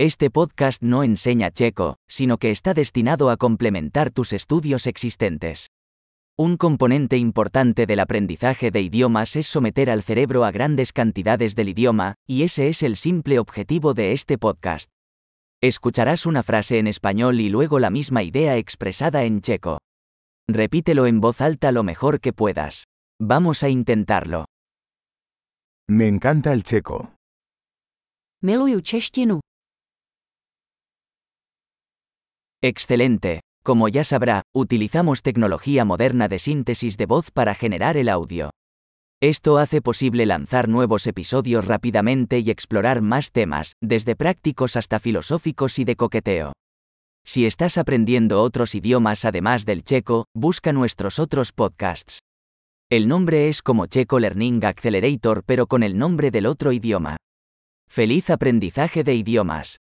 Este podcast no enseña checo, sino que está destinado a complementar tus estudios existentes. Un componente importante del aprendizaje de idiomas es someter al cerebro a grandes cantidades del idioma, y ese es el simple objetivo de este podcast. Escucharás una frase en español y luego la misma idea expresada en checo. Repítelo en voz alta lo mejor que puedas. Vamos a intentarlo. Me encanta el checo. Miluju češtinu. Excelente. Como ya sabrá, utilizamos tecnología moderna de síntesis de voz para generar el audio. Esto hace posible lanzar nuevos episodios rápidamente y explorar más temas, desde prácticos hasta filosóficos y de coqueteo. Si estás aprendiendo otros idiomas además del checo, busca nuestros otros podcasts. El nombre es como Checo Learning Accelerator pero con el nombre del otro idioma. Feliz aprendizaje de idiomas.